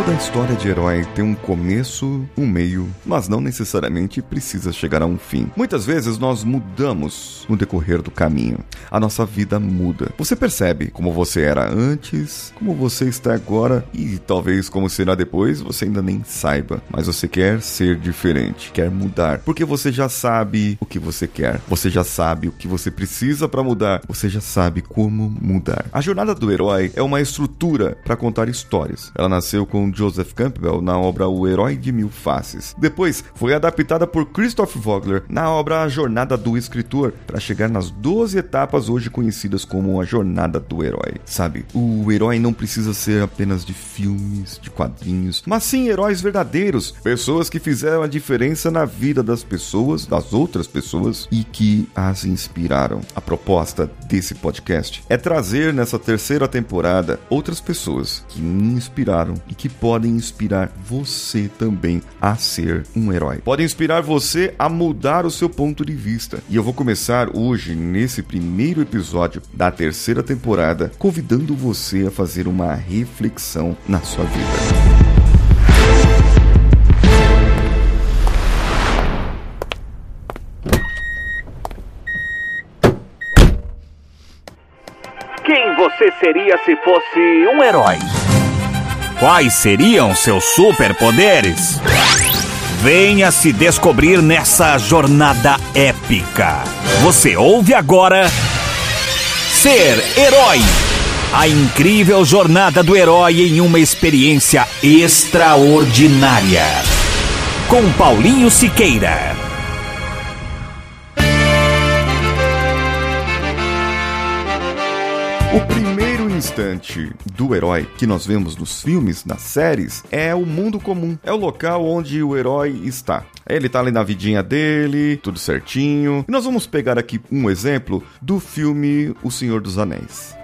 Toda história de herói tem um começo, um meio, mas não necessariamente precisa chegar a um fim. Muitas vezes nós mudamos no decorrer do caminho. A nossa vida muda. Você percebe como você era antes, como você está agora e talvez como será depois, você ainda nem saiba, mas você quer ser diferente, quer mudar, porque você já sabe o que você quer. Você já sabe o que você precisa para mudar. Você já sabe como mudar. A jornada do herói é uma estrutura para contar histórias. Ela nasceu com Joseph Campbell na obra O Herói de Mil Faces. Depois foi adaptada por Christoph Vogler na obra A Jornada do Escritor, para chegar nas 12 etapas hoje conhecidas como a Jornada do Herói. Sabe, o herói não precisa ser apenas de filmes, de quadrinhos, mas sim heróis verdadeiros, pessoas que fizeram a diferença na vida das pessoas, das outras pessoas e que as inspiraram. A proposta desse podcast é trazer nessa terceira temporada outras pessoas que me inspiraram e que podem inspirar você também a ser um herói. Podem inspirar você a mudar o seu ponto de vista. E eu vou começar hoje, nesse primeiro episódio da terceira temporada, convidando você a fazer uma reflexão na sua vida. Quem você seria se fosse um herói? Quais seriam seus superpoderes? Venha se descobrir nessa jornada épica. Você ouve agora Ser Herói. A incrível jornada do herói em uma experiência extraordinária. Com Paulinho Siqueira. Instante do herói que nós vemos nos filmes, nas séries, é o mundo comum. É o local onde o herói está. Ele tá ali na vidinha dele, tudo certinho. E nós vamos pegar aqui um exemplo do filme O Senhor dos Anéis.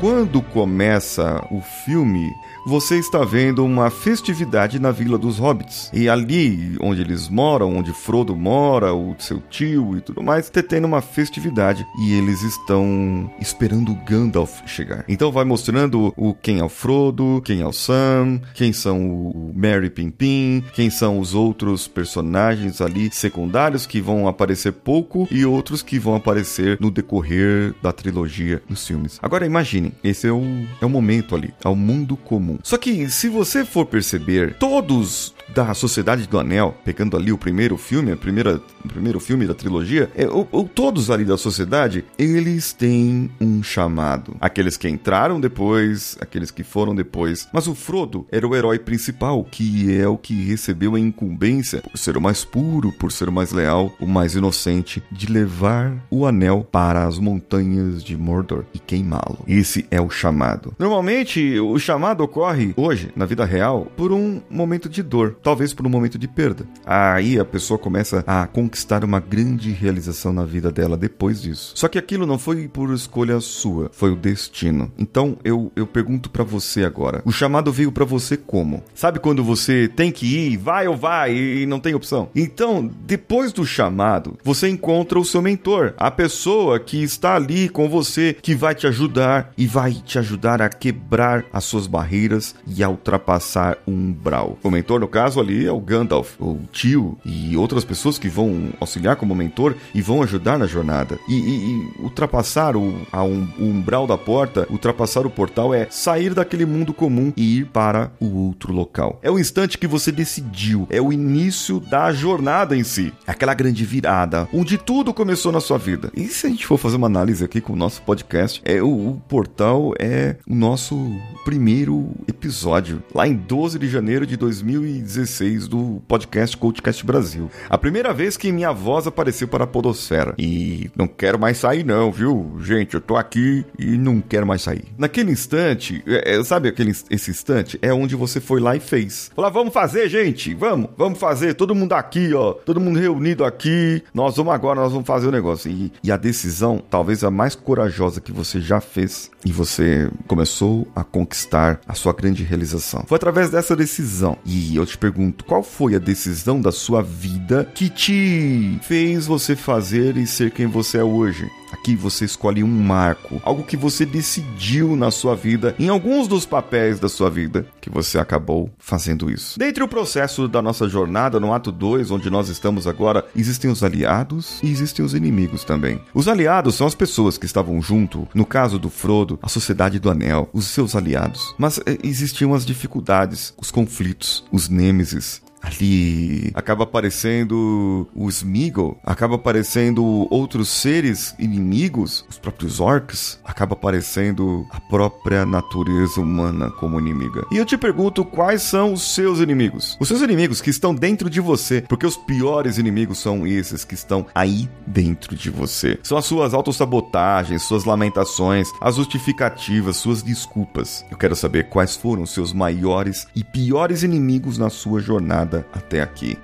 Quando começa o filme, você está vendo uma festividade na Vila dos Hobbits. E ali onde eles moram, onde Frodo mora, o seu tio e tudo mais, está tendo uma festividade e eles estão esperando o Gandalf chegar. Então vai mostrando o quem é o Frodo, quem é o Sam, quem são o Merry Pimpin, quem são os outros personagens ali secundários que vão aparecer pouco e outros que vão aparecer no decorrer da trilogia dos filmes. Agora imaginem, esse é o, é o momento ali, é o mundo comum. Só que se você for perceber, todos da Sociedade do Anel, pegando ali o primeiro filme, a primeira, o primeiro filme da trilogia, é, ou, ou todos ali da sociedade, eles têm um chamado. Aqueles que entraram depois, aqueles que foram depois. Mas o Frodo era o herói principal, que é o que recebeu a incumbência, por ser o mais puro, por ser o mais leal, o mais inocente, de levar o anel para as montanhas de Mordor e queimá-lo. Esse é o chamado. Normalmente, o chamado ocorre hoje, na vida real, por um momento de dor talvez por um momento de perda. Aí a pessoa começa a conquistar uma grande realização na vida dela depois disso. Só que aquilo não foi por escolha sua, foi o destino. Então eu, eu pergunto para você agora: o chamado veio para você como? Sabe quando você tem que ir, vai ou vai e não tem opção? Então, depois do chamado, você encontra o seu mentor, a pessoa que está ali com você, que vai te ajudar e vai te ajudar a quebrar as suas barreiras e a ultrapassar um umbral. O mentor, no caso, caso ali é o Gandalf, o tio e outras pessoas que vão auxiliar como mentor e vão ajudar na jornada. E, e, e ultrapassar o, a um, o umbral da porta, ultrapassar o portal é sair daquele mundo comum e ir para o outro local. É o instante que você decidiu, é o início da jornada em si. Aquela grande virada, onde tudo começou na sua vida. E se a gente for fazer uma análise aqui com o nosso podcast, é o, o portal é o nosso primeiro episódio, lá em 12 de janeiro de 2019. 16 do podcast Coachcast Brasil. A primeira vez que minha voz apareceu para a Podosfera. E não quero mais sair, não, viu? Gente, eu tô aqui e não quero mais sair. Naquele instante, é, é sabe aquele esse instante? É onde você foi lá e fez. Falar, vamos fazer, gente, vamos, vamos fazer. Todo mundo aqui, ó, todo mundo reunido aqui. Nós vamos agora, nós vamos fazer o negócio. E, e a decisão, talvez a mais corajosa que você já fez, e você começou a conquistar a sua grande realização. Foi através dessa decisão. E eu te pergunto, qual foi a decisão da sua vida que te fez você fazer e ser quem você é hoje? Que você escolhe um marco, algo que você decidiu na sua vida, em alguns dos papéis da sua vida, que você acabou fazendo isso. Dentre o processo da nossa jornada, no ato 2, onde nós estamos agora, existem os aliados e existem os inimigos também. Os aliados são as pessoas que estavam junto, no caso do Frodo, a Sociedade do Anel, os seus aliados. Mas eh, existiam as dificuldades, os conflitos, os nêmesis, ali acaba aparecendo o Smeagol, acaba aparecendo outros seres inimigos, os próprios orcs, acaba aparecendo a própria natureza humana como inimiga. E eu te pergunto quais são os seus inimigos? Os seus inimigos que estão dentro de você, porque os piores inimigos são esses que estão aí dentro de você. São as suas autossabotagens, suas lamentações, as justificativas, suas desculpas. Eu quero saber quais foram os seus maiores e piores inimigos na sua jornada até aqui.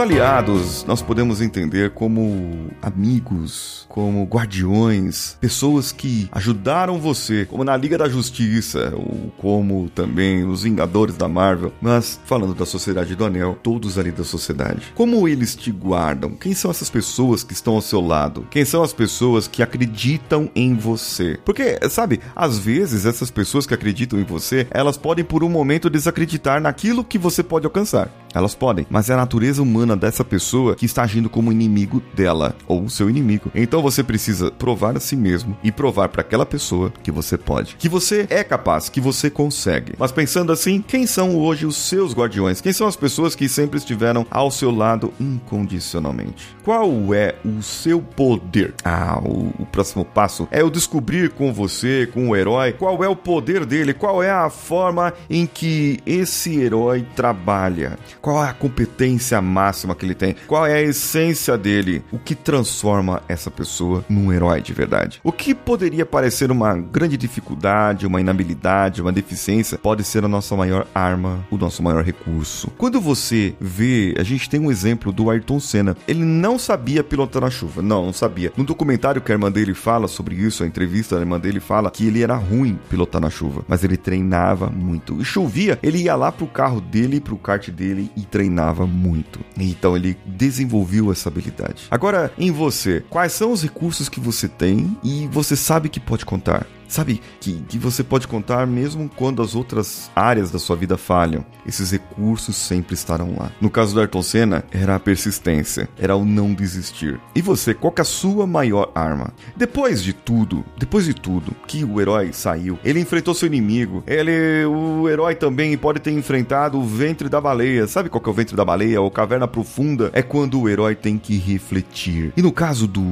Aliados nós podemos entender como amigos, como guardiões, pessoas que ajudaram você, como na Liga da Justiça, ou como também os Vingadores da Marvel, mas falando da Sociedade do Anel, todos ali da sociedade. Como eles te guardam? Quem são essas pessoas que estão ao seu lado? Quem são as pessoas que acreditam em você? Porque, sabe, às vezes essas pessoas que acreditam em você, elas podem por um momento desacreditar naquilo que você pode alcançar. Elas podem, mas é a natureza humana dessa pessoa que está agindo como inimigo dela ou seu inimigo. Então você precisa provar a si mesmo e provar para aquela pessoa que você pode, que você é capaz, que você consegue. Mas pensando assim, quem são hoje os seus guardiões? Quem são as pessoas que sempre estiveram ao seu lado incondicionalmente? Qual é o seu poder? Ah, o, o próximo passo é o descobrir com você, com o herói, qual é o poder dele, qual é a forma em que esse herói trabalha. Qual é a competência máxima que ele tem? Qual é a essência dele? O que transforma essa pessoa num herói de verdade? O que poderia parecer uma grande dificuldade, uma inabilidade, uma deficiência, pode ser a nossa maior arma, o nosso maior recurso. Quando você vê, a gente tem um exemplo do Ayrton Senna. Ele não sabia pilotar na chuva. Não, não sabia. No documentário que a irmã dele fala sobre isso, a entrevista da irmã dele fala que ele era ruim pilotar na chuva, mas ele treinava muito. E chovia, ele ia lá pro carro dele, pro kart dele e treinava muito. Então ele desenvolveu essa habilidade. Agora, em você, quais são os recursos que você tem e você sabe que pode contar? Sabe, que, que você pode contar mesmo quando as outras áreas da sua vida falham. Esses recursos sempre estarão lá. No caso do Ayrton Senna, era a persistência, era o não desistir. E você, qual é a sua maior arma? Depois de tudo, depois de tudo, que o herói saiu, ele enfrentou seu inimigo. Ele, o herói também pode ter enfrentado o ventre da baleia. Sabe qual é o ventre da baleia? Ou caverna profunda? É quando o herói tem que refletir. E no caso do,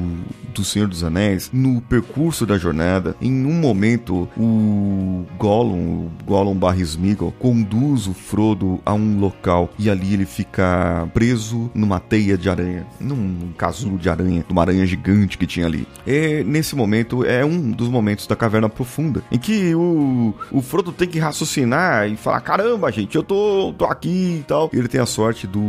do Senhor dos Anéis, no percurso da jornada, em um momento, o Gollum, o Gollum barra Smeagol, conduz o Frodo a um local e ali ele fica preso numa teia de aranha, num casulo de aranha, numa aranha gigante que tinha ali. E nesse momento é um dos momentos da caverna profunda em que o, o Frodo tem que raciocinar e falar: caramba, gente, eu tô, tô aqui e tal. E ele tem a sorte do,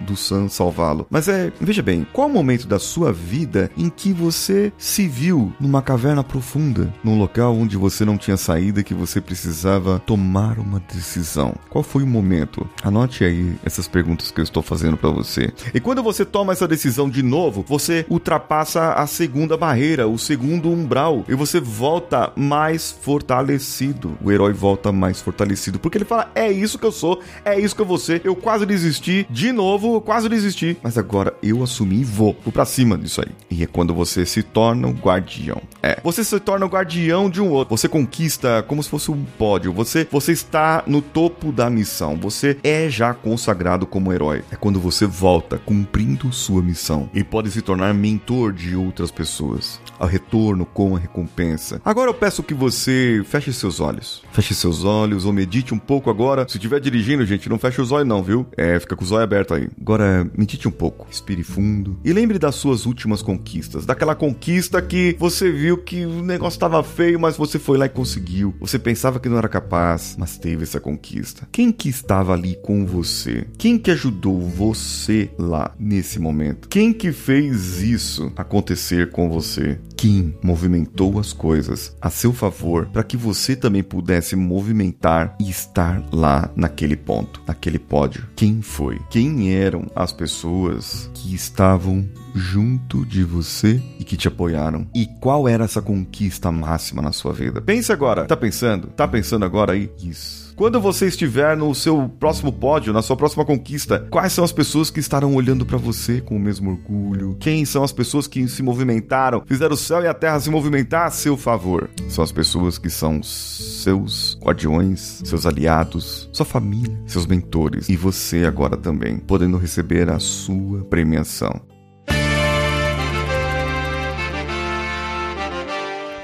do Sam salvá-lo. Mas é, veja bem, qual o momento da sua vida em que você se viu numa caverna profunda, num local local onde você não tinha saída que você precisava tomar uma decisão. Qual foi o momento? Anote aí essas perguntas que eu estou fazendo para você. E quando você toma essa decisão de novo, você ultrapassa a segunda barreira, o segundo umbral, e você volta mais fortalecido. O herói volta mais fortalecido, porque ele fala: "É isso que eu sou, é isso que eu vou ser. Eu quase desisti, de novo, eu quase desisti, mas agora eu assumi e vou, vou para cima disso aí". E é quando você se torna o guardião. É, você se torna o guardião de um outro. Você conquista como se fosse um pódio. Você, você está no topo da missão. Você é já consagrado como herói. É quando você volta cumprindo sua missão e pode se tornar mentor de outras pessoas. Ao retorno com a recompensa. Agora eu peço que você feche seus olhos. Feche seus olhos ou medite um pouco agora. Se estiver dirigindo, gente, não feche os olhos não, viu? É, fica com os olhos abertos aí. Agora medite um pouco. Respire fundo e lembre das suas últimas conquistas. Daquela conquista que você viu que o negócio estava feio, mas você foi lá e conseguiu. Você pensava que não era capaz, mas teve essa conquista. Quem que estava ali com você? Quem que ajudou você lá nesse momento? Quem que fez isso acontecer com você? Quem movimentou as coisas a seu favor para que você também pudesse movimentar e estar lá naquele ponto, naquele pódio. Quem foi? Quem eram as pessoas que estavam junto de você e que te apoiaram? E qual era essa conquista máxima na sua vida? Pense agora. Tá pensando? Tá pensando agora aí? Isso. Quando você estiver no seu próximo pódio, na sua próxima conquista, quais são as pessoas que estarão olhando para você com o mesmo orgulho? Quem são as pessoas que se movimentaram, fizeram o céu e a terra se movimentar a seu favor? São as pessoas que são seus guardiões, seus aliados, sua família, seus mentores e você agora também, podendo receber a sua premiação.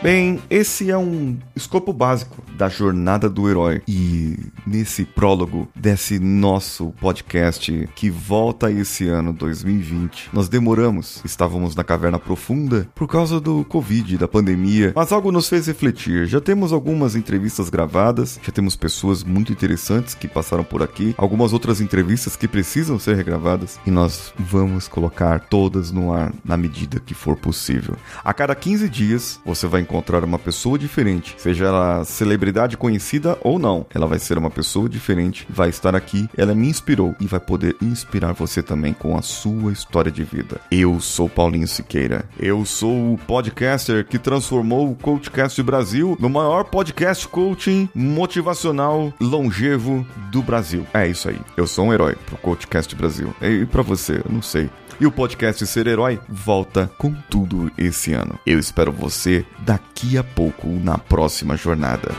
Bem, esse é um escopo básico da jornada do herói. E nesse prólogo desse nosso podcast que volta esse ano 2020, nós demoramos, estávamos na caverna profunda por causa do Covid, da pandemia, mas algo nos fez refletir. Já temos algumas entrevistas gravadas, já temos pessoas muito interessantes que passaram por aqui, algumas outras entrevistas que precisam ser regravadas e nós vamos colocar todas no ar na medida que for possível. A cada 15 dias você vai encontrar uma pessoa diferente, seja ela celebridade conhecida ou não. Ela vai ser uma pessoa diferente, vai estar aqui, ela me inspirou e vai poder inspirar você também com a sua história de vida. Eu sou Paulinho Siqueira. Eu sou o podcaster que transformou o Coachcast Brasil no maior podcast coaching motivacional longevo do Brasil. É isso aí. Eu sou um herói pro Coachcast Brasil. E para você, eu não sei. E o podcast Ser Herói volta com tudo esse ano. Eu espero você daqui a pouco na próxima jornada.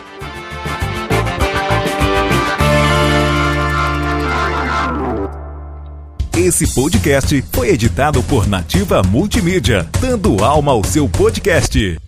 Esse podcast foi editado por Nativa Multimídia, dando alma ao seu podcast.